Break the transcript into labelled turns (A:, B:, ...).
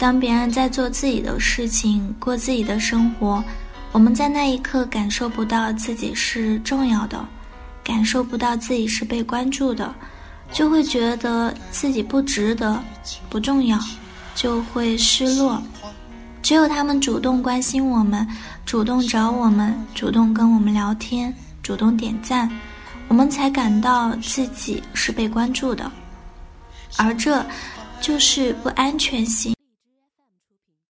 A: 当别人在做自己的事情过自己的生活我们在那一刻感受不到自己是重要的感受不到自己是被关注的就会觉得自己不值得不重要就会失落。只有他们主动关心我们主动找我们主动跟我们聊天主动点赞我们才感到自己是被关注的。而这就是不安全性。